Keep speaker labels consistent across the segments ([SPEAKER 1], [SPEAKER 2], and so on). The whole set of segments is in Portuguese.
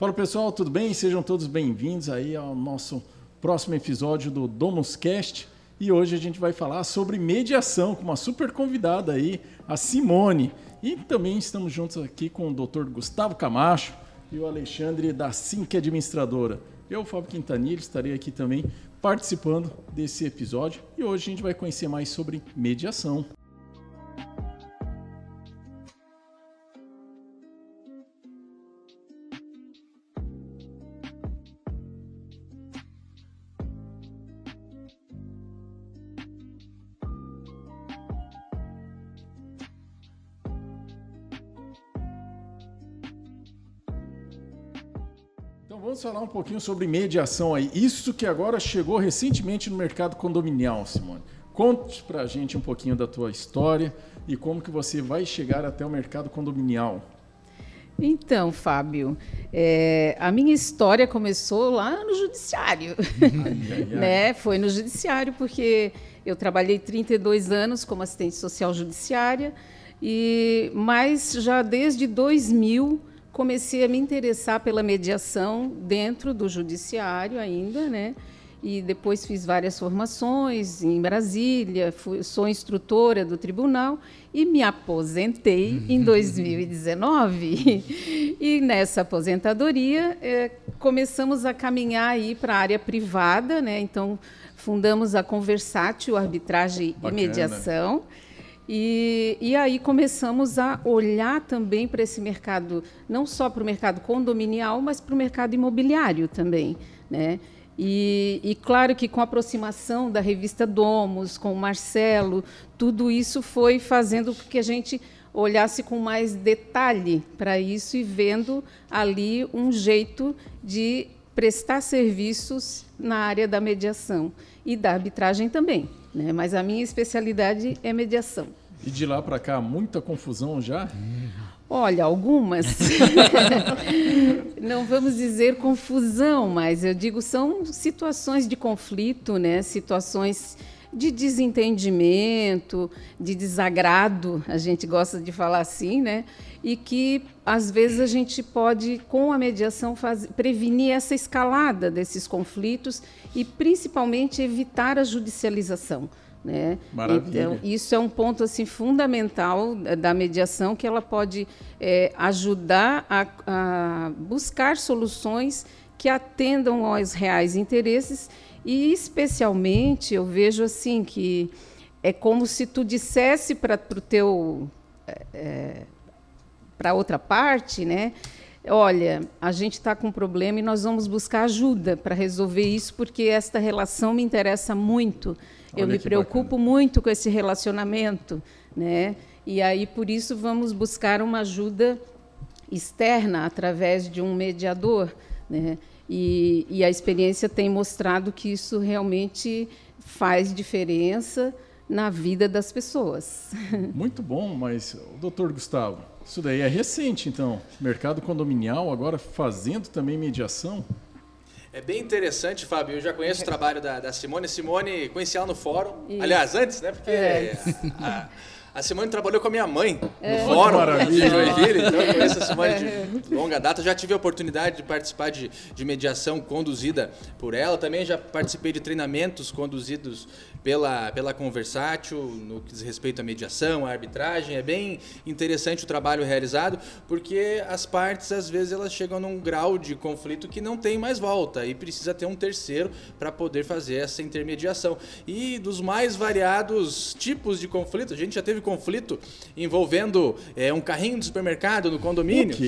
[SPEAKER 1] Fala pessoal, tudo bem? Sejam todos bem-vindos aí ao nosso próximo episódio do Domus Cast. E hoje a gente vai falar sobre mediação com uma super convidada aí, a Simone. E também estamos juntos aqui com o Dr. Gustavo Camacho e o Alexandre da Cinque Administradora. Eu, Fábio Quintanilha, estarei aqui também participando desse episódio e hoje a gente vai conhecer mais sobre mediação. Vamos falar um pouquinho sobre mediação aí. Isso que agora chegou recentemente no mercado condominial, Simone. Conte para a gente um pouquinho da tua história e como que você vai chegar até o mercado condominial.
[SPEAKER 2] Então, Fábio, é, a minha história começou lá no judiciário. Ai, ai, ai. né? Foi no judiciário porque eu trabalhei 32 anos como assistente social judiciária, e mas já desde 2000 comecei a me interessar pela mediação dentro do judiciário ainda, né? E depois fiz várias formações em Brasília, fui, sou instrutora do tribunal e me aposentei em 2019. e nessa aposentadoria é, começamos a caminhar aí para a área privada, né? Então fundamos a Conversátil Arbitragem Bacana. e Mediação. E, e aí começamos a olhar também para esse mercado, não só para o mercado condominial, mas para o mercado imobiliário também. Né? E, e, claro que com a aproximação da revista Domos, com o Marcelo, tudo isso foi fazendo com que a gente olhasse com mais detalhe para isso e vendo ali um jeito de prestar serviços na área da mediação e da arbitragem também. Né? Mas a minha especialidade é mediação.
[SPEAKER 1] E de lá para cá, muita confusão já?
[SPEAKER 2] Olha, algumas. Não vamos dizer confusão, mas eu digo são situações de conflito, né? Situações de desentendimento, de desagrado, a gente gosta de falar assim, né? E que às vezes a gente pode, com a mediação, faz, prevenir essa escalada desses conflitos e principalmente evitar a judicialização. Né? Então, isso é um ponto assim fundamental da mediação, que ela pode é, ajudar a, a buscar soluções que atendam aos reais interesses e, especialmente, eu vejo assim que é como se tu dissesse para o teu é, é para outra parte, né? Olha, a gente está com um problema e nós vamos buscar ajuda para resolver isso, porque esta relação me interessa muito. Eu me preocupo bacana. muito com esse relacionamento, né? E aí por isso vamos buscar uma ajuda externa através de um mediador, né? E, e a experiência tem mostrado que isso realmente faz diferença na vida das pessoas.
[SPEAKER 1] Muito bom, mas doutor Gustavo, isso daí é recente, então, mercado condominial agora fazendo também mediação.
[SPEAKER 3] É bem interessante, Fábio. Eu já conheço o trabalho da, da Simone. Simone, conheci ela no fórum. Isso. Aliás, antes, né? Porque é. a, a, Simone trabalhou com a minha mãe é. no fórum de Joinville. Então eu conheço a Simone de é. longa data. Já tive a oportunidade de participar de, de mediação conduzida por ela. Também já participei de treinamentos conduzidos pela, pela Conversátil, no que diz respeito à mediação, à arbitragem. É bem interessante o trabalho realizado, porque as partes, às vezes, elas chegam num grau de conflito que não tem mais volta e precisa ter um terceiro para poder fazer essa intermediação. E dos mais variados tipos de conflito, a gente já teve conflito envolvendo é, um carrinho de supermercado no condomínio.
[SPEAKER 1] O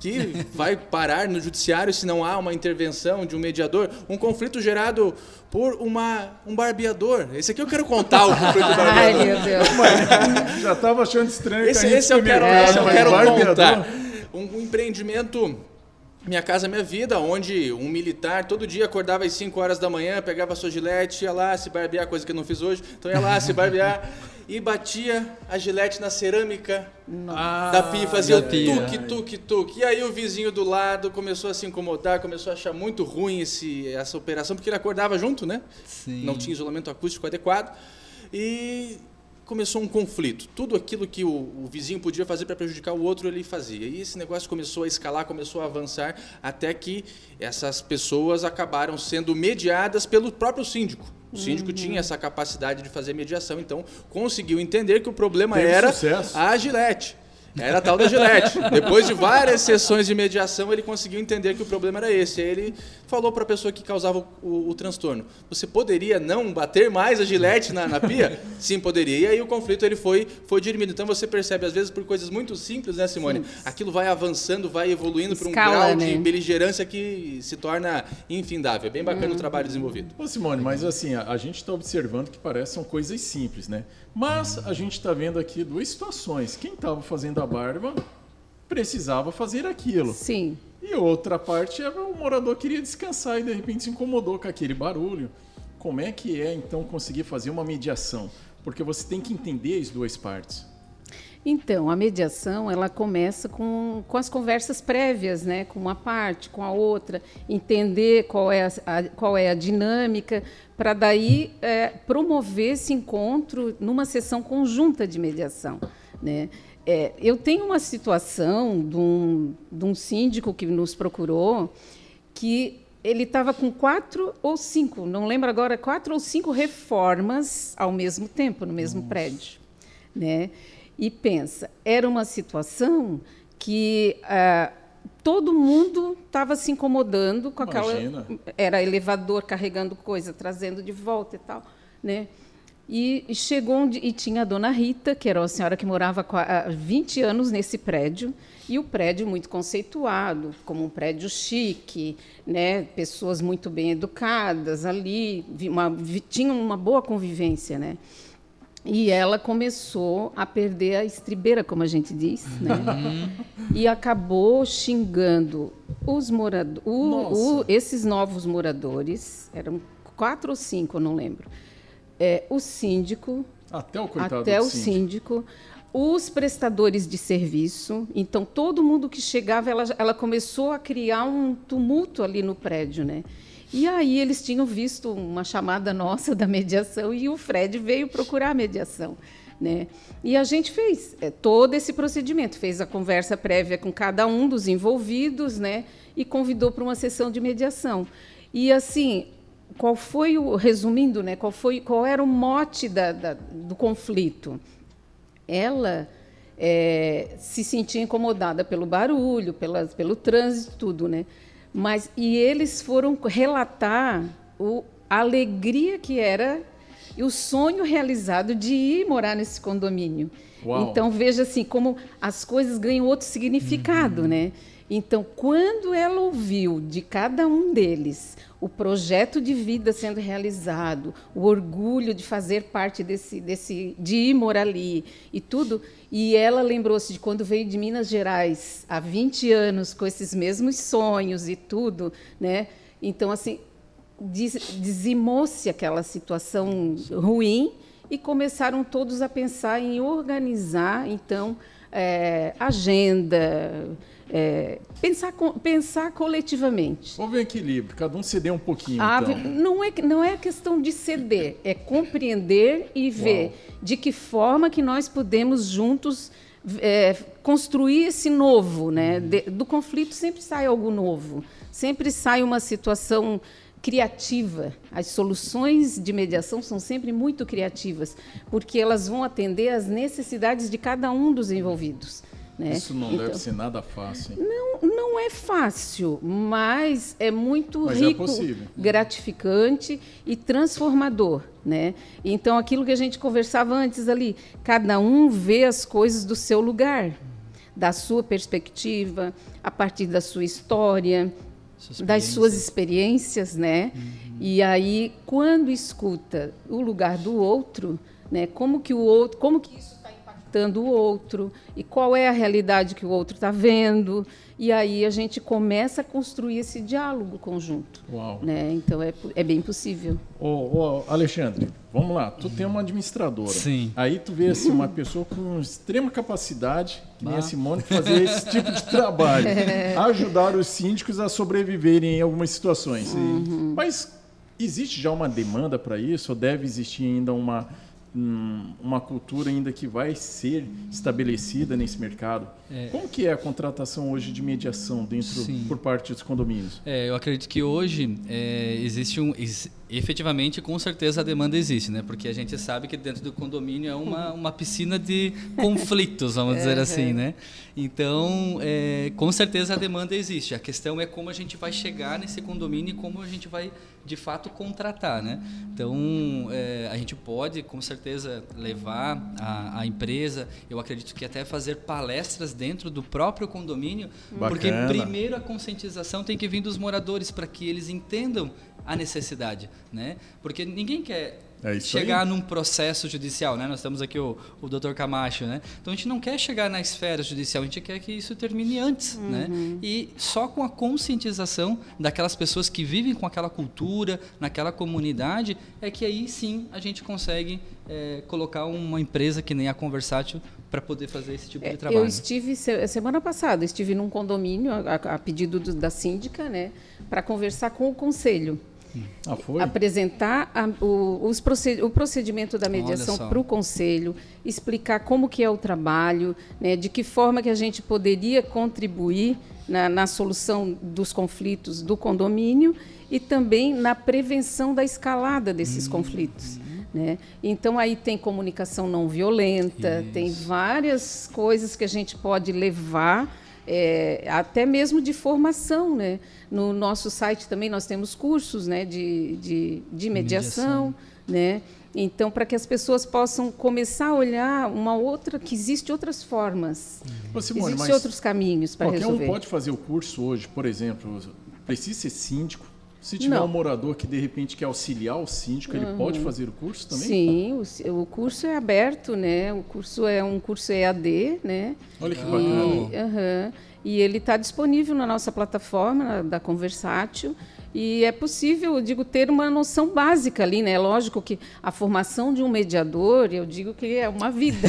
[SPEAKER 3] que vai parar no judiciário se não há uma intervenção de um mediador, um conflito gerado por uma, um barbeador. Esse aqui eu quero contar o conflito do barbeador. Ai, meu Deus.
[SPEAKER 1] Mas, já estava achando estranho.
[SPEAKER 3] Esse, esse eu quero, é, esse eu quero contar. Um, um empreendimento minha Casa Minha Vida, onde um militar todo dia acordava às 5 horas da manhã, pegava sua gilete, ia lá se barbear, coisa que eu não fiz hoje, então ia lá se barbear e batia a gilete na cerâmica ah, da pia, fazia tuque, tuque, tuque. E aí o vizinho do lado começou a se incomodar, começou a achar muito ruim esse, essa operação, porque ele acordava junto, né? Sim. Não tinha isolamento acústico adequado. E começou um conflito. Tudo aquilo que o, o vizinho podia fazer para prejudicar o outro, ele fazia. E esse negócio começou a escalar, começou a avançar, até que essas pessoas acabaram sendo mediadas pelo próprio síndico. O síndico uhum. tinha essa capacidade de fazer mediação, então conseguiu entender que o problema Teve era sucesso. a Gillette. Era a tal da Gillette. Depois de várias sessões de mediação, ele conseguiu entender que o problema era esse. Aí ele falou para a pessoa que causava o, o, o, transtorno: Você poderia não bater mais a Gillette na, na, pia? Sim, poderia. E aí o conflito ele foi, foi dirimido. Então você percebe, às vezes, por coisas muito simples, né, Simone? Sim. Aquilo vai avançando, vai evoluindo para um grau né? de beligerância que se torna infindável. É bem bacana uhum. o trabalho desenvolvido.
[SPEAKER 1] Ô, Simone, mas assim, a, a gente está observando que parecem coisas simples, né? Mas a gente está vendo aqui duas situações. Quem estava fazendo a barba precisava fazer aquilo.
[SPEAKER 2] Sim.
[SPEAKER 1] E outra parte é o morador queria descansar e de repente se incomodou com aquele barulho. Como é que é então conseguir fazer uma mediação? Porque você tem que entender as duas partes.
[SPEAKER 2] Então, a mediação ela começa com, com as conversas prévias, né? com uma parte, com a outra, entender qual é a, a qual é a dinâmica, para daí é, promover esse encontro numa sessão conjunta de mediação. Né? É, eu tenho uma situação de um, de um síndico que nos procurou que ele estava com quatro ou cinco, não lembro agora, quatro ou cinco reformas ao mesmo tempo, no mesmo Nossa. prédio. Né? E pensa, era uma situação que ah, todo mundo estava se incomodando com Imagina. aquela. Era elevador carregando coisa, trazendo de volta e tal. Né? E, chegou onde, e tinha a dona Rita, que era uma senhora que morava há 20 anos nesse prédio, e o prédio muito conceituado, como um prédio chique, né? pessoas muito bem educadas ali, uma, tinha uma boa convivência. Né? E ela começou a perder a estribeira, como a gente diz, né? Uhum. e acabou xingando os moradores, esses novos moradores, eram quatro ou cinco, não lembro. É, o síndico,
[SPEAKER 1] até o, coitado
[SPEAKER 2] até o síndico. síndico, os prestadores de serviço. Então, todo mundo que chegava, ela, ela começou a criar um tumulto ali no prédio, né? E aí eles tinham visto uma chamada nossa da mediação e o Fred veio procurar a mediação. Né? E a gente fez é, todo esse procedimento, fez a conversa prévia com cada um dos envolvidos né? e convidou para uma sessão de mediação. E assim, qual foi o resumindo, né? Qual foi, qual era o mote da, da, do conflito? Ela é, se sentia incomodada pelo barulho, pela, pelo trânsito, tudo, né? Mas e eles foram relatar o, a alegria que era e o sonho realizado de ir morar nesse condomínio. Uau. Então veja assim como as coisas ganham outro significado, uhum. né? Então, quando ela ouviu de cada um deles o projeto de vida sendo realizado, o orgulho de fazer parte desse, desse de ir morar ali e tudo, e ela lembrou-se de quando veio de Minas Gerais há 20 anos com esses mesmos sonhos e tudo, né? Então assim, dizimou-se aquela situação ruim e começaram todos a pensar em organizar então é, agenda, é, pensar, pensar coletivamente.
[SPEAKER 1] Houve um equilíbrio, cada um ceder um pouquinho.
[SPEAKER 2] Ah,
[SPEAKER 1] então.
[SPEAKER 2] não, é, não é questão de ceder, é compreender e ver Uau. de que forma que nós podemos juntos é, construir esse novo. Né? Uhum. De, do conflito sempre sai algo novo, sempre sai uma situação criativa. As soluções de mediação são sempre muito criativas, porque elas vão atender às necessidades de cada um dos envolvidos. Né?
[SPEAKER 1] Isso não então, deve ser nada fácil.
[SPEAKER 2] Não, não é fácil, mas é muito mas é rico, é gratificante e transformador. Né? Então, aquilo que a gente conversava antes ali, cada um vê as coisas do seu lugar, da sua perspectiva, a partir da sua história, das suas experiências, né? Uhum. E aí, quando escuta o lugar do outro, né? Como que o outro, como que isso impactando o outro e qual é a realidade que o outro está vendo. E aí a gente começa a construir esse diálogo conjunto. Uau. Né? Então é, é bem possível.
[SPEAKER 1] Ô, ô, Alexandre, vamos lá. Tu tem uma administradora.
[SPEAKER 4] Sim.
[SPEAKER 1] Aí tu vê assim, uma pessoa com extrema capacidade, que nem a Simone, fazer esse tipo de trabalho. É. Ajudar os síndicos a sobreviverem em algumas situações. Uhum. Mas existe já uma demanda para isso? Ou deve existir ainda uma uma cultura ainda que vai ser estabelecida nesse mercado. É. Como que é a contratação hoje de mediação dentro Sim. por parte dos condomínios?
[SPEAKER 4] É, eu acredito que hoje é, existe um efetivamente com certeza a demanda existe, né? Porque a gente sabe que dentro do condomínio é uma, uma piscina de conflitos, vamos dizer assim, né? Então, é, com certeza a demanda existe. A questão é como a gente vai chegar nesse condomínio e como a gente vai de fato contratar, né? Então, é, a gente pode com certeza levar a, a, empresa, eu acredito que até fazer palestras dentro do próprio condomínio, Bacana. porque primeiro a conscientização tem que vir dos moradores para que eles entendam a necessidade, né? Porque ninguém quer é chegar aí. num processo judicial, né? Nós temos aqui o, o Dr. Camacho, né? Então a gente não quer chegar na esfera judicial, a gente quer que isso termine antes, né? uhum. né? E só com a conscientização daquelas pessoas que vivem com aquela cultura, naquela comunidade, é que aí sim a gente consegue é, colocar uma empresa que nem a Conversátil para poder fazer esse tipo de é, trabalho.
[SPEAKER 2] Eu estive semana passada, estive num condomínio a, a pedido do, da síndica, né, para conversar com o conselho. Ah, apresentar a, o, os proced, o procedimento da mediação para o conselho, explicar como que é o trabalho, né, de que forma que a gente poderia contribuir na, na solução dos conflitos do condomínio e também na prevenção da escalada desses hum. conflitos. Né? Então aí tem comunicação não violenta, Isso. tem várias coisas que a gente pode levar é, até mesmo de formação. Né? No nosso site também nós temos cursos né, de, de, de mediação. mediação. Né? Então, para que as pessoas possam começar a olhar uma outra, que existe outras formas, uhum. existem outros caminhos para resolver.
[SPEAKER 1] Qualquer um pode fazer o curso hoje, por exemplo, precisa ser síndico, se tiver Não. um morador que de repente quer auxiliar o síndico, uhum. ele pode fazer o curso também?
[SPEAKER 2] Sim, o, o, curso é aberto, né? O curso é um curso EAD, né?
[SPEAKER 1] Olha que bacana. E,
[SPEAKER 2] uhum, e ele está disponível na nossa plataforma da Conversátil. E é possível, eu digo, ter uma noção básica ali, né? Lógico que a formação de um mediador, eu digo que é uma vida.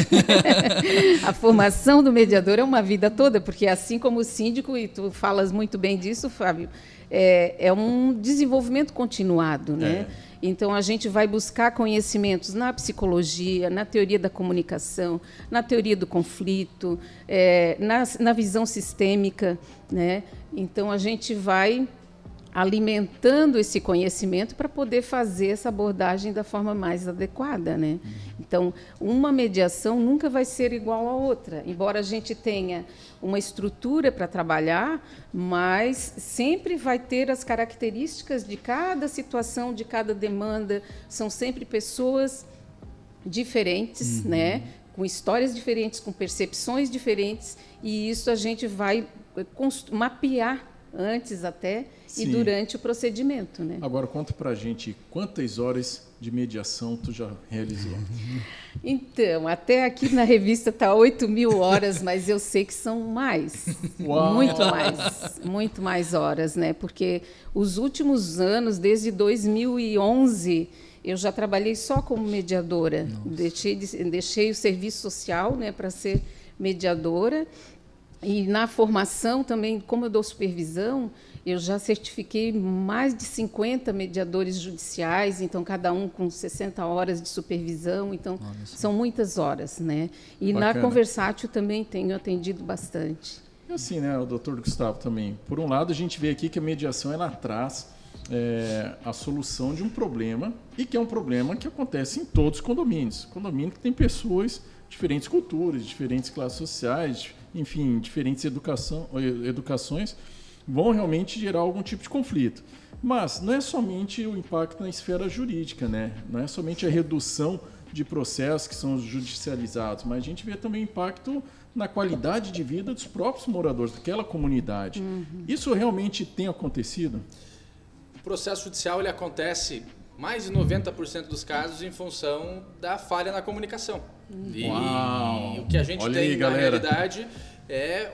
[SPEAKER 2] a formação do mediador é uma vida toda, porque assim como o síndico, e tu falas muito bem disso, Fábio, é, é um desenvolvimento continuado, né? É. Então, a gente vai buscar conhecimentos na psicologia, na teoria da comunicação, na teoria do conflito, é, na, na visão sistêmica. Né? Então, a gente vai alimentando esse conhecimento para poder fazer essa abordagem da forma mais adequada, né? Então, uma mediação nunca vai ser igual à outra, embora a gente tenha uma estrutura para trabalhar, mas sempre vai ter as características de cada situação, de cada demanda, são sempre pessoas diferentes, uhum. né? Com histórias diferentes, com percepções diferentes, e isso a gente vai mapear antes até Sim. e durante o procedimento. Né?
[SPEAKER 1] Agora conta para a gente quantas horas de mediação tu já realizou?
[SPEAKER 2] Então, até aqui na revista está 8 mil horas, mas eu sei que são mais, Uau. muito mais, muito mais horas, né? Porque os últimos anos, desde 2011, eu já trabalhei só como mediadora. Deixei, deixei o serviço social, né, para ser mediadora e na formação também, como eu dou supervisão, eu já certifiquei mais de 50 mediadores judiciais, então cada um com 60 horas de supervisão, então são muitas horas, né? E Bacana. na Conversátil também tenho atendido bastante.
[SPEAKER 1] E assim, né, o doutor Gustavo também. Por um lado, a gente vê aqui que a mediação ela traz é, a solução de um problema e que é um problema que acontece em todos os condomínios. Condomínio que tem pessoas diferentes culturas, diferentes classes sociais, enfim, diferentes educação, educações, vão realmente gerar algum tipo de conflito. Mas não é somente o impacto na esfera jurídica, né? não é somente a redução de processos que são judicializados, mas a gente vê também impacto na qualidade de vida dos próprios moradores daquela comunidade. Uhum. Isso realmente tem acontecido?
[SPEAKER 3] O processo judicial ele acontece mais de 90% dos casos em função da falha na comunicação.
[SPEAKER 1] E, Uau.
[SPEAKER 3] o que a gente Olha tem aí, na galera. realidade é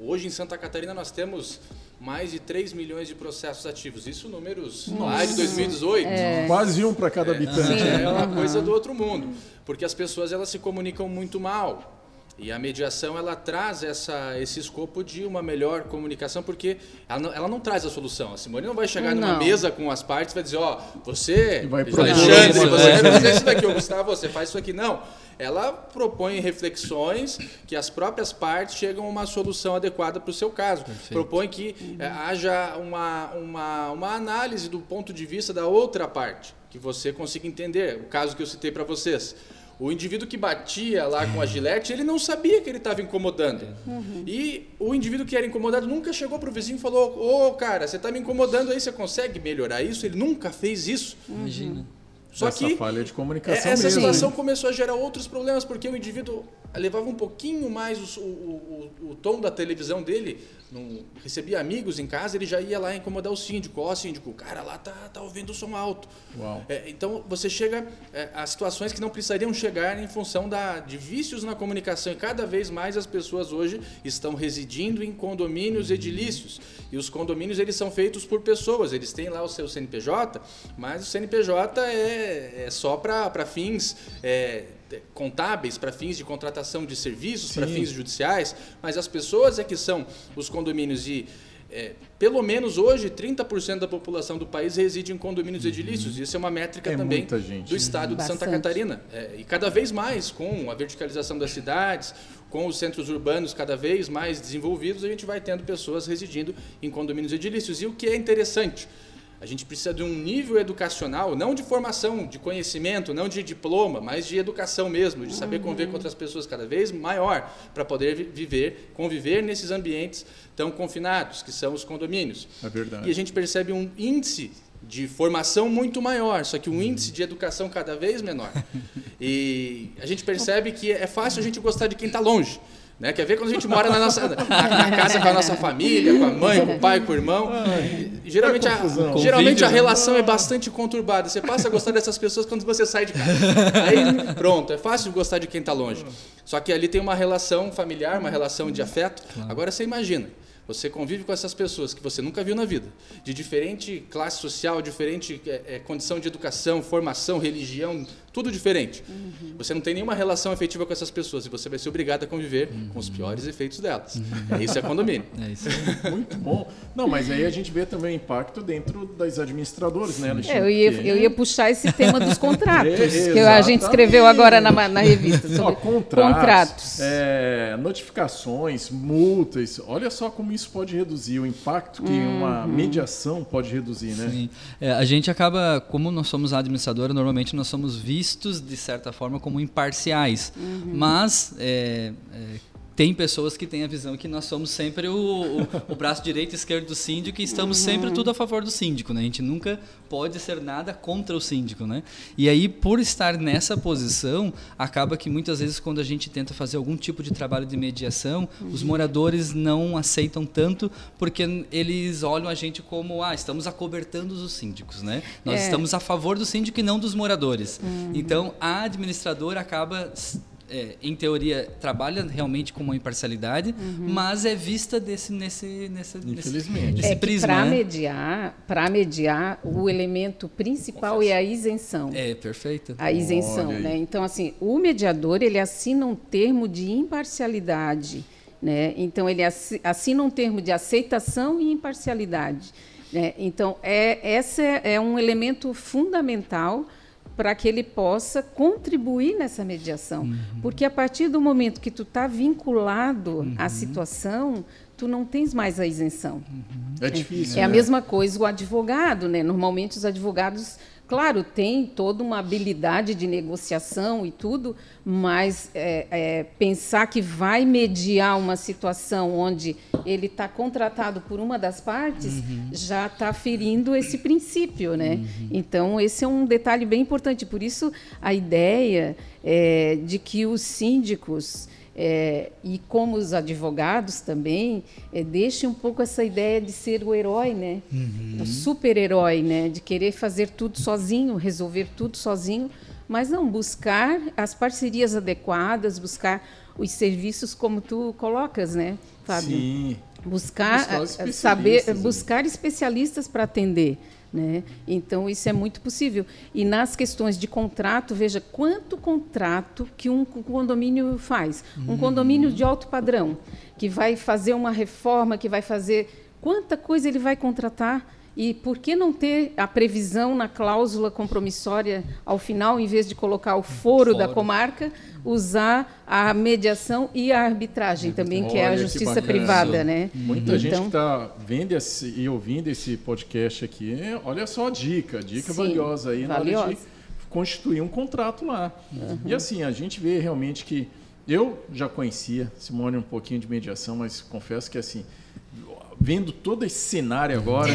[SPEAKER 3] hoje em Santa Catarina nós temos mais de 3 milhões de processos ativos. Isso números lá de 2018. É.
[SPEAKER 1] Quase um para cada habitante.
[SPEAKER 3] É, é uma coisa do outro mundo, porque as pessoas elas se comunicam muito mal. E a mediação ela traz essa, esse escopo de uma melhor comunicação, porque ela não, ela não traz a solução. A Simone não vai chegar não. numa mesa com as partes e vai dizer, ó, oh, você,
[SPEAKER 1] vai
[SPEAKER 3] Alexandre, você vai fazer isso daqui, o Gustavo, você faz isso aqui. Não. Ela propõe reflexões que as próprias partes chegam a uma solução adequada para o seu caso. Perfeito. Propõe que é, haja uma, uma, uma análise do ponto de vista da outra parte, que você consiga entender. O caso que eu citei para vocês. O indivíduo que batia lá com a gilete, ele não sabia que ele estava incomodando. Uhum. E o indivíduo que era incomodado nunca chegou para o vizinho e falou: Ô, oh, cara, você está me incomodando aí, você consegue melhorar isso? Ele nunca fez isso.
[SPEAKER 4] Imagina.
[SPEAKER 3] Só
[SPEAKER 1] essa
[SPEAKER 3] que
[SPEAKER 1] falha de comunicação
[SPEAKER 3] essa
[SPEAKER 1] mesmo,
[SPEAKER 3] situação começou a gerar outros problemas porque o indivíduo levava um pouquinho mais o, o, o, o tom da televisão dele, não, recebia amigos em casa, ele já ia lá incomodar o síndico. Ó, oh, síndico, o cara lá tá, tá ouvindo o som alto. É, então você chega é, a situações que não precisariam chegar em função da, de vícios na comunicação. E cada vez mais as pessoas hoje estão residindo em condomínios edilícios. E os condomínios eles são feitos por pessoas, eles têm lá o seu CNPJ, mas o CNPJ é, é só para fins. É, contábeis para fins de contratação de serviços, para fins judiciais, mas as pessoas é que são os condomínios e é, pelo menos hoje 30% da população do país reside em condomínios uhum. edilícios. Isso é uma métrica
[SPEAKER 1] é
[SPEAKER 3] também do estado de Santa Catarina. É, e cada vez mais com a verticalização das cidades, com os centros urbanos cada vez mais desenvolvidos, a gente vai tendo pessoas residindo em condomínios edilícios. E o que é interessante, a gente precisa de um nível educacional, não de formação, de conhecimento, não de diploma, mas de educação mesmo, de saber conviver com outras pessoas cada vez maior, para poder viver, conviver nesses ambientes tão confinados, que são os condomínios.
[SPEAKER 1] É verdade.
[SPEAKER 3] E a gente percebe um índice de formação muito maior, só que um índice de educação cada vez menor. E a gente percebe que é fácil a gente gostar de quem está longe. Né? Quer ver quando a gente mora na, nossa, na, na, casa com a nossa família, com a mãe, com o pai, com o irmão. geralmente, a, geralmente a né? relação é bastante conturbada. Você passa a gostar dessas pessoas quando você sai de casa. Aí, pronto, é fácil gostar de quem está longe. Só que ali tem uma relação familiar, uma relação de afeto. Agora você imagina, você convive com essas pessoas que você nunca viu na vida, de diferente classe social, diferente é, é, condição de educação, formação, religião, tudo diferente. Uhum. Você não tem nenhuma relação afetiva com essas pessoas e você vai ser obrigado a conviver uhum. com os piores efeitos delas. Uhum. É isso é condomínio.
[SPEAKER 4] É isso.
[SPEAKER 1] Muito bom. Não, mas aí a gente vê também o impacto dentro das administradoras, né,
[SPEAKER 2] Alexandre? É, eu, ia, eu ia puxar esse tema dos contratos, é, que a gente escreveu agora na, na revista. Sobre
[SPEAKER 1] Ó, contratos. contratos. É, notificações, multas. Olha só como isso pode reduzir, o impacto que uhum. uma mediação pode reduzir, né? Sim.
[SPEAKER 4] É, a gente acaba, como nós somos administradora, normalmente nós somos vistos vistos, de certa forma, como imparciais. Uhum. Mas é, é, tem pessoas que têm a visão que nós somos sempre o, o, o braço direito e esquerdo do síndico e estamos uhum. sempre tudo a favor do síndico, né? A gente nunca pode ser nada contra o síndico, né? E aí, por estar nessa posição, acaba que muitas vezes quando a gente tenta fazer algum tipo de trabalho de mediação, uhum. os moradores não aceitam tanto porque eles olham a gente como, ah, estamos acobertando os síndicos, né? Nós é. estamos a favor do síndico e não dos moradores. Uhum. Então, a administradora acaba é, em teoria, trabalha realmente com uma imparcialidade, uhum. mas é vista desse, nesse, nesse,
[SPEAKER 1] Infelizmente.
[SPEAKER 2] nesse,
[SPEAKER 1] é
[SPEAKER 2] prisma. Para né? mediar, para mediar, o elemento principal é a isenção.
[SPEAKER 4] É, perfeito.
[SPEAKER 2] A isenção, né? Então, assim, o mediador, ele assina um termo de imparcialidade, né? Então, ele assina um termo de aceitação e imparcialidade. Né? Então, é, esse é um elemento fundamental para que ele possa contribuir nessa mediação. Uhum. Porque a partir do momento que tu está vinculado uhum. à situação, tu não tens mais a isenção. Uhum.
[SPEAKER 1] É difícil.
[SPEAKER 2] É,
[SPEAKER 1] é
[SPEAKER 2] a mesma coisa o advogado, né? Normalmente os advogados Claro, tem toda uma habilidade de negociação e tudo, mas é, é, pensar que vai mediar uma situação onde ele está contratado por uma das partes uhum. já está ferindo esse princípio, né? Uhum. Então esse é um detalhe bem importante. Por isso a ideia é, de que os síndicos é, e como os advogados também, é, deixe um pouco essa ideia de ser o herói, né? Uhum. O super-herói, né? De querer fazer tudo sozinho, resolver tudo sozinho, mas não buscar as parcerias adequadas, buscar os serviços como tu colocas, né, Fábio?
[SPEAKER 1] Sim.
[SPEAKER 2] buscar, buscar saber, buscar especialistas para atender. Né? Então, isso é muito possível. E nas questões de contrato, veja quanto contrato que um condomínio faz. Um uhum. condomínio de alto padrão, que vai fazer uma reforma, que vai fazer. Quanta coisa ele vai contratar e por que não ter a previsão na cláusula compromissória ao final, em vez de colocar o foro, foro. da comarca, usar a mediação e a arbitragem também, Olha, que é a justiça privada, né?
[SPEAKER 1] Muita então, gente que está vendo esse, e ouvindo esse podcast aqui, olha só a dica, dica sim, valiosa aí valiosa. na hora de constituir um contrato lá. Uhum. E assim, a gente vê realmente que eu já conhecia Simone um pouquinho de mediação, mas confesso que assim vendo todo esse cenário agora,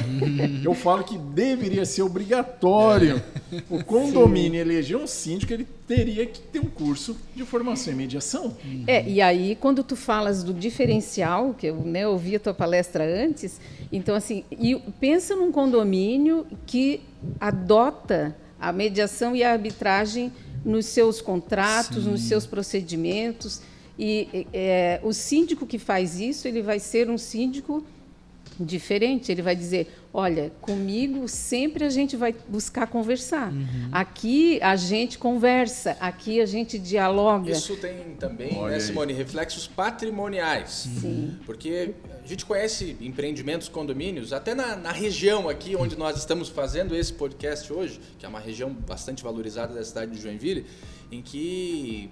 [SPEAKER 1] eu falo que deveria ser obrigatório o condomínio Sim. eleger um síndico, ele teria que ter um curso de formação em mediação.
[SPEAKER 2] É, e aí quando tu falas do diferencial, que eu né, ouvi a tua palestra antes, então assim, e pensa num condomínio que adota a mediação e a arbitragem nos seus contratos, Sim. nos seus procedimentos. E é, o síndico que faz isso, ele vai ser um síndico diferente. Ele vai dizer: olha, comigo sempre a gente vai buscar conversar. Uhum. Aqui a gente conversa, aqui a gente dialoga.
[SPEAKER 3] Isso tem também, olha né, Simone, reflexos patrimoniais. Sim. Porque a gente conhece empreendimentos, condomínios, até na, na região aqui onde nós estamos fazendo esse podcast hoje, que é uma região bastante valorizada da cidade de Joinville, em que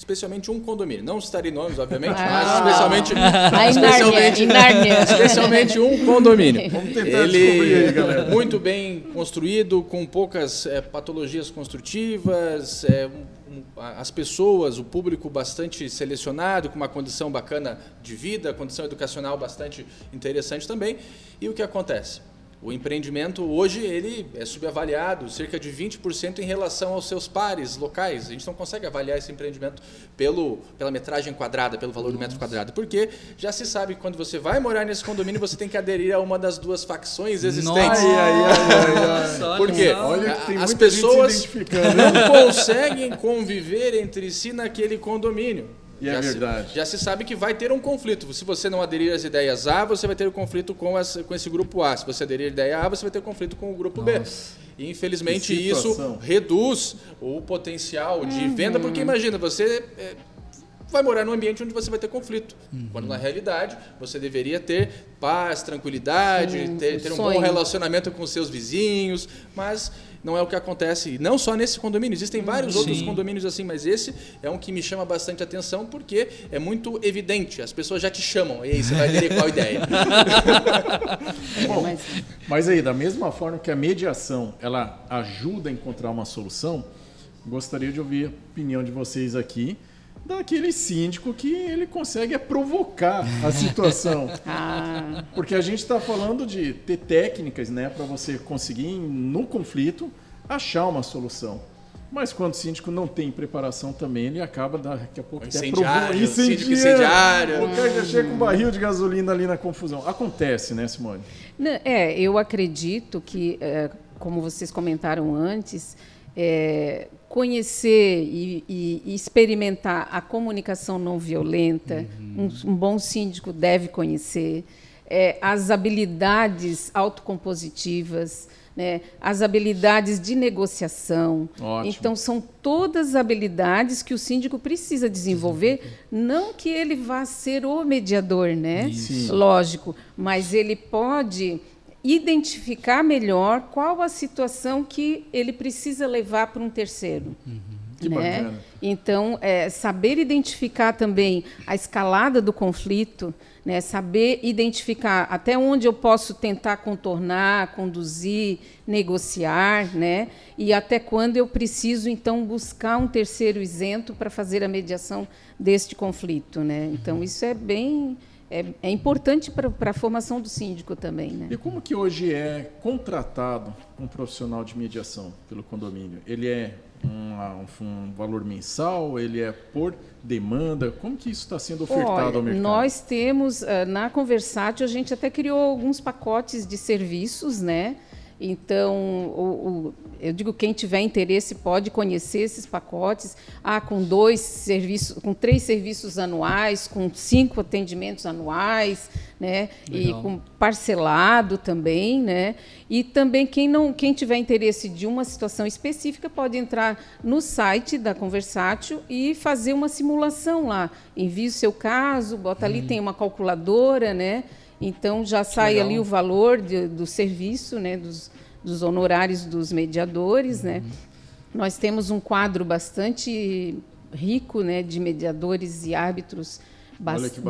[SPEAKER 3] especialmente um condomínio. Não citarei nomes, obviamente, ah, mas especialmente, especialmente, especialmente um condomínio. Vamos tentar Ele, descobrir aí, galera. Muito bem construído, com poucas é, patologias construtivas, é, um, as pessoas, o público bastante selecionado, com uma condição bacana de vida, condição educacional bastante interessante também. E o que acontece? O empreendimento hoje ele é subavaliado cerca de 20% em relação aos seus pares locais. A gente não consegue avaliar esse empreendimento pelo, pela metragem quadrada, pelo valor Nossa. do metro quadrado, porque já se sabe que quando você vai morar nesse condomínio você tem que aderir a uma das duas facções existentes. Nossa. Porque Olha, as pessoas não conseguem conviver entre si naquele condomínio.
[SPEAKER 1] E é já é verdade.
[SPEAKER 3] Se, já se sabe que vai ter um conflito. Se você não aderir às ideias A, você vai ter um conflito com, essa, com esse grupo A. Se você aderir à ideia A, você vai ter um conflito com o grupo Nossa. B. E infelizmente isso reduz o potencial de uhum. venda, porque imagina, você é, vai morar num ambiente onde você vai ter conflito. Uhum. Quando na realidade você deveria ter paz, tranquilidade, Sim, ter, ter um bom relacionamento com seus vizinhos, mas não é o que acontece, não só nesse condomínio, existem vários Sim. outros condomínios assim, mas esse é um que me chama bastante atenção porque é muito evidente, as pessoas já te chamam, e aí você vai ter qual ideia.
[SPEAKER 1] Bom, mas aí, da mesma forma que a mediação ela ajuda a encontrar uma solução, gostaria de ouvir a opinião de vocês aqui daquele síndico que ele consegue provocar a situação. ah. Porque a gente está falando de ter técnicas né, para você conseguir, no conflito, achar uma solução. Mas quando o síndico não tem preparação também, ele acaba daqui a pouco
[SPEAKER 3] incendiário, até síndico incendiário.
[SPEAKER 1] O cara já chega com um barril de gasolina ali na confusão. Acontece, né, Simone?
[SPEAKER 2] É, eu acredito que, é, como vocês comentaram antes, é, conhecer e, e, experimentar a comunicação não violenta, uhum. um, um, bom síndico deve conhecer, é, as habilidades autocompositivas, né, as habilidades de negociação. Ótimo. Então, são todas habilidades que o síndico precisa desenvolver, não que ele vá ser o mediador, né? Isso. Lógico, mas ele pode identificar melhor qual a situação que ele precisa levar para um terceiro. Uhum. Que né? bacana. Então, é, saber identificar também a escalada do conflito, né? saber identificar até onde eu posso tentar contornar, conduzir, negociar, né? e até quando eu preciso, então, buscar um terceiro isento para fazer a mediação deste conflito. Né? Então, uhum. isso é bem é, é importante para a formação do síndico também. Né?
[SPEAKER 1] E como que hoje é contratado um profissional de mediação pelo condomínio? Ele é um, um, valor mensal? Ele é por demanda? Como que isso está sendo ofertado Olha, ao mercado?
[SPEAKER 2] Nós temos, eh, na Conversátil, a gente até criou alguns pacotes de serviços, né? Então, o, o, eu digo quem tiver interesse pode conhecer esses pacotes. Ah, com dois serviços, com três serviços anuais, com cinco atendimentos anuais, né? Legal. E com parcelado também, né? E também quem não, quem tiver interesse de uma situação específica pode entrar no site da Conversátil e fazer uma simulação lá. Envia o seu caso, bota ali, uhum. tem uma calculadora, né? Então já sai ali o valor de, do serviço, né, dos, dos honorários dos mediadores, né? uhum. né? Nós temos um quadro bastante rico, né, de mediadores e árbitros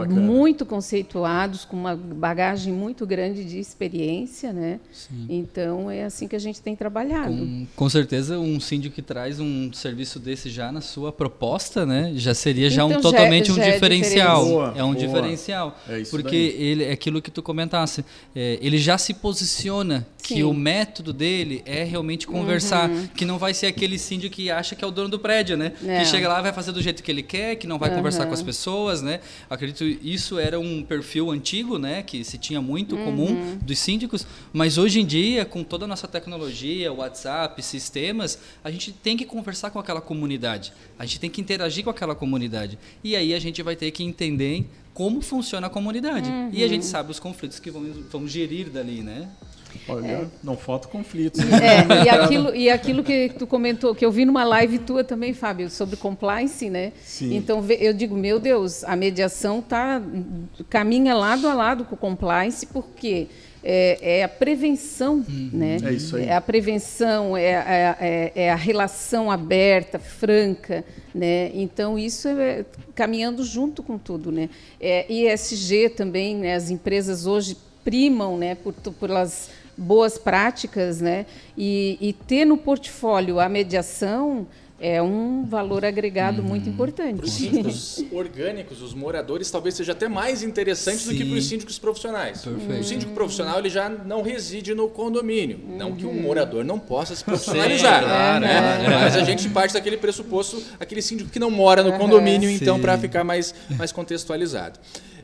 [SPEAKER 2] muito conceituados, com uma bagagem muito grande de experiência, né? Sim. Então é assim que a gente tem trabalhado.
[SPEAKER 4] Com, com, certeza, um síndico que traz um serviço desse já na sua proposta, né? Já seria já então, um totalmente já, um já diferencial. É, boa, é um boa. diferencial, é porque daí. ele é aquilo que tu comentasse, é, ele já se posiciona Sim. que o método dele é realmente conversar, uhum. que não vai ser aquele síndico que acha que é o dono do prédio, né? É. Que chega lá vai fazer do jeito que ele quer, que não vai uhum. conversar com as pessoas, né? Acredito isso era um perfil antigo, né, que se tinha muito uhum. comum dos síndicos, mas hoje em dia, com toda a nossa tecnologia, WhatsApp, sistemas, a gente tem que conversar com aquela comunidade. A gente tem que interagir com aquela comunidade. E aí a gente vai ter que entender como funciona a comunidade. Uhum. E a gente sabe os conflitos que vamos, vamos gerir dali, né?
[SPEAKER 1] Olha, é. não falta conflitos.
[SPEAKER 2] É, e aquilo, e aquilo que tu comentou, que eu vi numa live tua também, Fábio, sobre compliance, né? Sim. Então eu digo, meu Deus, a mediação tá caminha lado a lado com o compliance, porque é, é a prevenção, hum, né? É isso aí. É a prevenção, é, é, é, é a relação aberta, franca, né? Então isso é caminhando junto com tudo, né? É, ESG também, né? As empresas hoje primam, né? Por, pelas boas práticas, né? E, e ter no portfólio a mediação é um valor agregado muito uhum. importante. Para
[SPEAKER 3] os síndicos orgânicos, os moradores, talvez seja até mais interessante Sim. do que para os síndicos profissionais. Perfeito. O síndico profissional ele já não reside no condomínio. Uhum. Não que um uhum. morador não possa se profissionalizar. Sim, claro, né? é. Mas a gente parte daquele pressuposto, aquele síndico que não mora no condomínio, então, para ficar mais, mais contextualizado.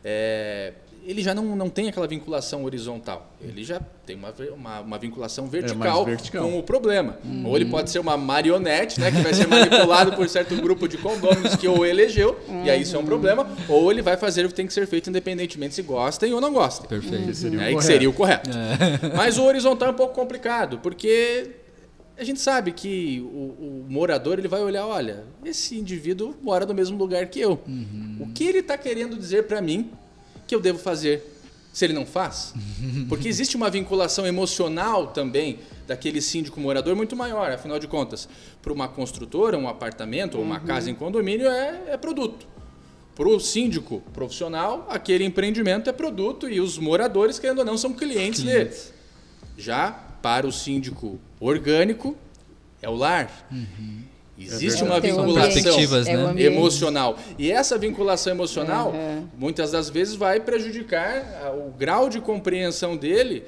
[SPEAKER 3] É, ele já não, não tem aquela vinculação horizontal. Ele já tem uma, uma, uma vinculação vertical, é vertical, com o problema. Hum. Ou ele pode ser uma marionete, né, que vai ser manipulado por certo grupo de condôminos que o elegeu, e aí isso é um problema. Ou ele vai fazer o que tem que ser feito independentemente se gostem ou não gostem.
[SPEAKER 4] Perfeito. Que seria,
[SPEAKER 3] é, que seria o correto. É. Mas o horizontal é um pouco complicado, porque a gente sabe que o, o, morador ele vai olhar, olha, esse indivíduo mora no mesmo lugar que eu. Uhum. O que ele está querendo dizer para mim que eu devo fazer se ele não faz? Porque existe uma vinculação emocional também daquele síndico morador muito maior. Afinal de contas, para uma construtora, um apartamento ou uma uhum. casa em condomínio é, é produto. Para o síndico profissional, aquele empreendimento é produto e os moradores, querendo ou não, são clientes, clientes. dele. Já para o síndico orgânico, é o lar. Uhum. Existe é uma vinculação né? emocional. E essa vinculação emocional, uhum. muitas das vezes, vai prejudicar o grau de compreensão dele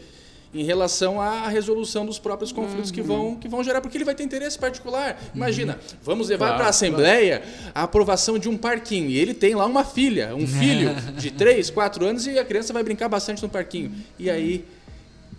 [SPEAKER 3] em relação à resolução dos próprios conflitos uhum. que, vão, que vão gerar, porque ele vai ter interesse particular. Imagina, uhum. vamos levar claro, para a Assembleia claro. a aprovação de um parquinho. E ele tem lá uma filha, um filho de 3, 4 anos, e a criança vai brincar bastante no parquinho. E aí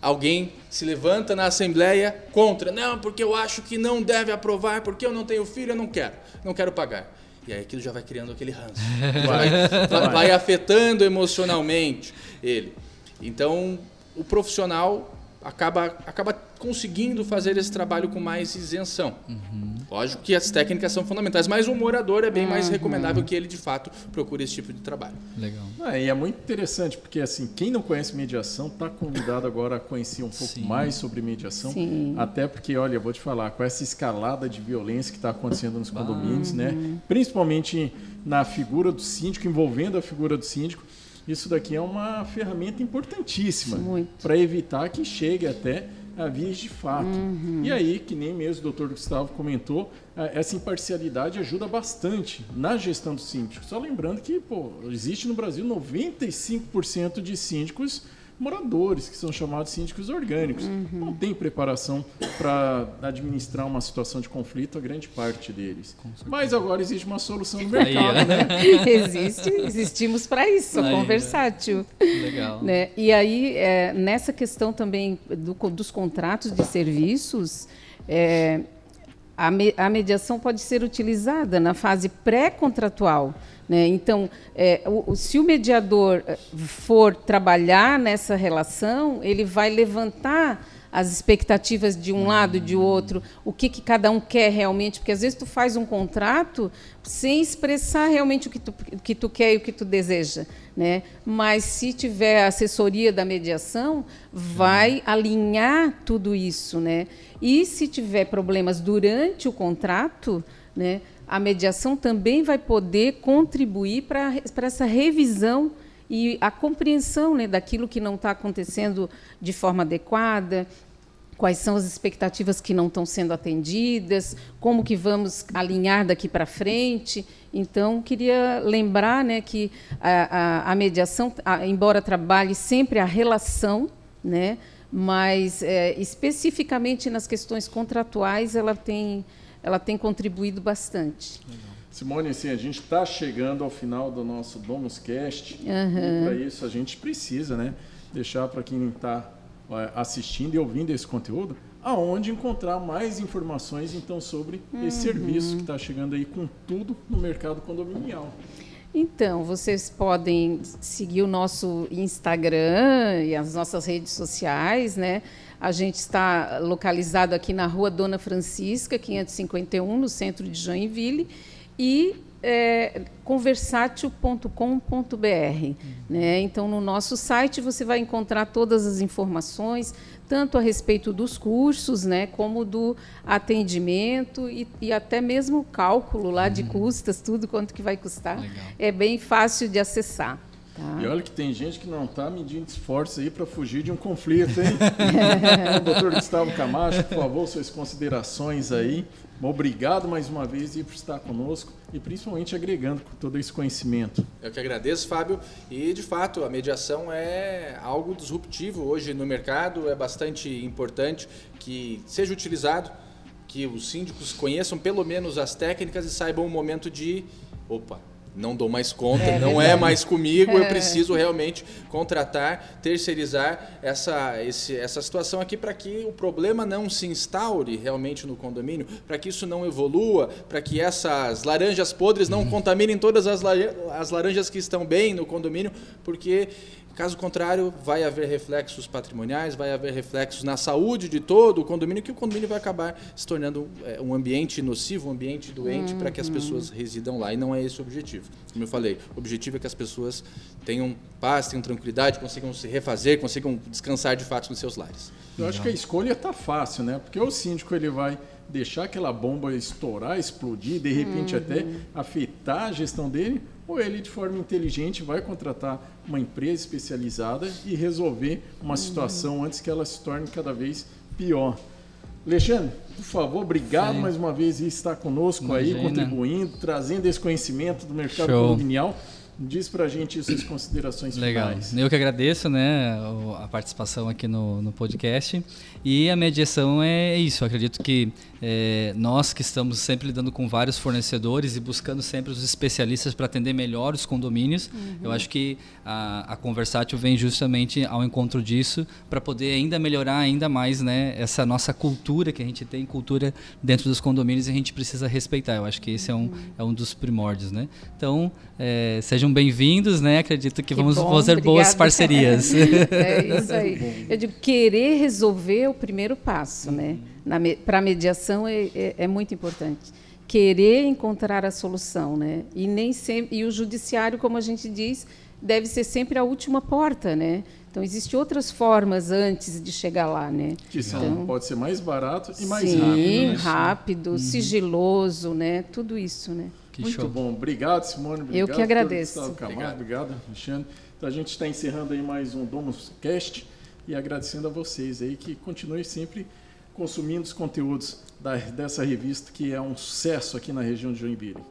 [SPEAKER 3] Alguém se levanta na Assembleia contra. Não, porque eu acho que não deve aprovar, porque eu não tenho filho, eu não quero. Não quero pagar. E aí aquilo já vai criando aquele ranço. Vai, vai, vai afetando emocionalmente ele. Então, o profissional acaba, acaba conseguindo fazer esse trabalho com mais isenção. Uhum. Lógico que as técnicas são fundamentais, mas o morador é bem uhum. mais recomendável que ele, de fato, procure esse tipo de trabalho.
[SPEAKER 1] Legal. É, e é muito interessante, porque assim, quem não conhece mediação está convidado agora a conhecer um pouco Sim. mais sobre mediação. Sim. Até porque, olha, eu vou te falar, com essa escalada de violência que está acontecendo nos condomínios, né? Principalmente na figura do síndico, envolvendo a figura do síndico, isso daqui é uma ferramenta importantíssima para evitar que chegue até a vias de fato. Uhum. E aí, que nem mesmo o doutor Gustavo comentou, essa imparcialidade ajuda bastante na gestão do síndico. Só lembrando que pô, existe no Brasil 95% de síndicos moradores, que são chamados síndicos orgânicos. Uhum. Não tem preparação para administrar uma situação de conflito, a grande parte deles. Mas agora existe uma solução no mercado, aí, né?
[SPEAKER 2] Existe, existimos para isso, aí, conversátil. Legal. Né? E aí, é, nessa questão também do, dos contratos de serviços, é, a, me, a mediação pode ser utilizada na fase pré-contratual. Né? Então, é, o, se o mediador eh, for trabalhar nessa relação, ele vai levantar as expectativas de um lado e de outro, o que, que cada um quer realmente, porque às vezes tu faz um contrato sem expressar realmente o que tu, o que tu quer e o que tu deseja. Né? Mas se tiver a assessoria da mediação, vai alinhar tudo isso. Né? E se tiver problemas durante o contrato, né, a mediação também vai poder contribuir para essa revisão e a compreensão né, daquilo que não está acontecendo de forma adequada, quais são as expectativas que não estão sendo atendidas, como que vamos alinhar daqui para frente. Então, queria lembrar né, que a, a, a mediação, a, embora trabalhe sempre a relação, né, mas é, especificamente nas questões contratuais, ela tem ela tem contribuído bastante.
[SPEAKER 1] Simone, assim, a gente está chegando ao final do nosso Domus Cast uhum. e para isso a gente precisa, né, deixar para quem está assistindo e ouvindo esse conteúdo aonde encontrar mais informações então sobre uhum. esse serviço que está chegando aí com tudo no mercado condominial.
[SPEAKER 2] Então, vocês podem seguir o nosso Instagram e as nossas redes sociais, né? A gente está localizado aqui na Rua Dona Francisca, 551, no centro de Joinville, e é, conversátil.com.br. Né? Então, no nosso site você vai encontrar todas as informações, tanto a respeito dos cursos, né, como do atendimento e, e até mesmo o cálculo lá de uhum. custas, tudo quanto que vai custar. Legal. É bem fácil de acessar.
[SPEAKER 1] Tá. E olha que tem gente que não está medindo esforços aí para fugir de um conflito, hein? o doutor Gustavo Camacho, por favor, suas considerações aí. Obrigado mais uma vez por estar conosco e principalmente agregando todo esse conhecimento.
[SPEAKER 3] Eu que agradeço, Fábio. E de fato, a mediação é algo disruptivo hoje no mercado, é bastante importante que seja utilizado, que os síndicos conheçam pelo menos as técnicas e saibam o momento de opa, não dou mais conta, é, não é mais comigo, é. eu preciso realmente contratar, terceirizar essa, esse, essa situação aqui para que o problema não se instaure realmente no condomínio, para que isso não evolua, para que essas laranjas podres não uhum. contaminem todas as, as laranjas que estão bem no condomínio, porque Caso contrário, vai haver reflexos patrimoniais, vai haver reflexos na saúde de todo o condomínio, que o condomínio vai acabar se tornando é, um ambiente nocivo, um ambiente doente uhum. para que as pessoas residam lá. E não é esse o objetivo. Como eu falei, o objetivo é que as pessoas tenham paz, tenham tranquilidade, consigam se refazer, consigam descansar de fato nos seus lares.
[SPEAKER 1] Eu acho que a escolha está fácil, né? Porque o síndico ele vai deixar aquela bomba estourar, explodir, de repente uhum. até afetar a gestão dele, ou ele, de forma inteligente, vai contratar uma empresa especializada e resolver uma situação antes que ela se torne cada vez pior. Alexandre, por favor, obrigado Sim. mais uma vez por estar conosco Imagina. aí, contribuindo, trazendo esse conhecimento do mercado Show. condominial. Diz para a gente suas considerações
[SPEAKER 4] Legal.
[SPEAKER 1] finais.
[SPEAKER 4] Eu que agradeço né, a participação aqui no, no podcast. E a mediação é isso. Eu acredito que é, nós que estamos sempre lidando com vários fornecedores e buscando sempre os especialistas para atender melhor os condomínios, uhum. eu acho que a, a Conversátil vem justamente ao encontro disso para poder ainda melhorar ainda mais né, essa nossa cultura que a gente tem, cultura dentro dos condomínios e a gente precisa respeitar. Eu acho que esse é um, é um dos primórdios. Né? Então, é, sejam bemvindos, né? acredito que, que vamos bom, fazer obrigada. boas parcerias.
[SPEAKER 2] é isso aí. Eu digo, querer resolver é o primeiro passo, né? Para a mediação é, é, é, muito importante. Querer encontrar a solução, né? E nem sempre e o judiciário, como a gente diz, deve ser sempre a última porta, né? Então existem outras formas antes de chegar lá, né?
[SPEAKER 1] Que são, então, pode ser mais barato e mais
[SPEAKER 2] sim,
[SPEAKER 1] rápido.
[SPEAKER 2] Sim, rápido, uhum. sigiloso, né? Tudo isso, né?
[SPEAKER 1] Que Muito show. bom. Obrigado, Simone. Obrigado,
[SPEAKER 2] Eu que agradeço.
[SPEAKER 1] Obrigado. Obrigado, Alexandre. Então a gente está encerrando aí mais um Domus Cast e agradecendo a vocês aí que continuem sempre consumindo os conteúdos da, dessa revista que é um sucesso aqui na região de Joinville.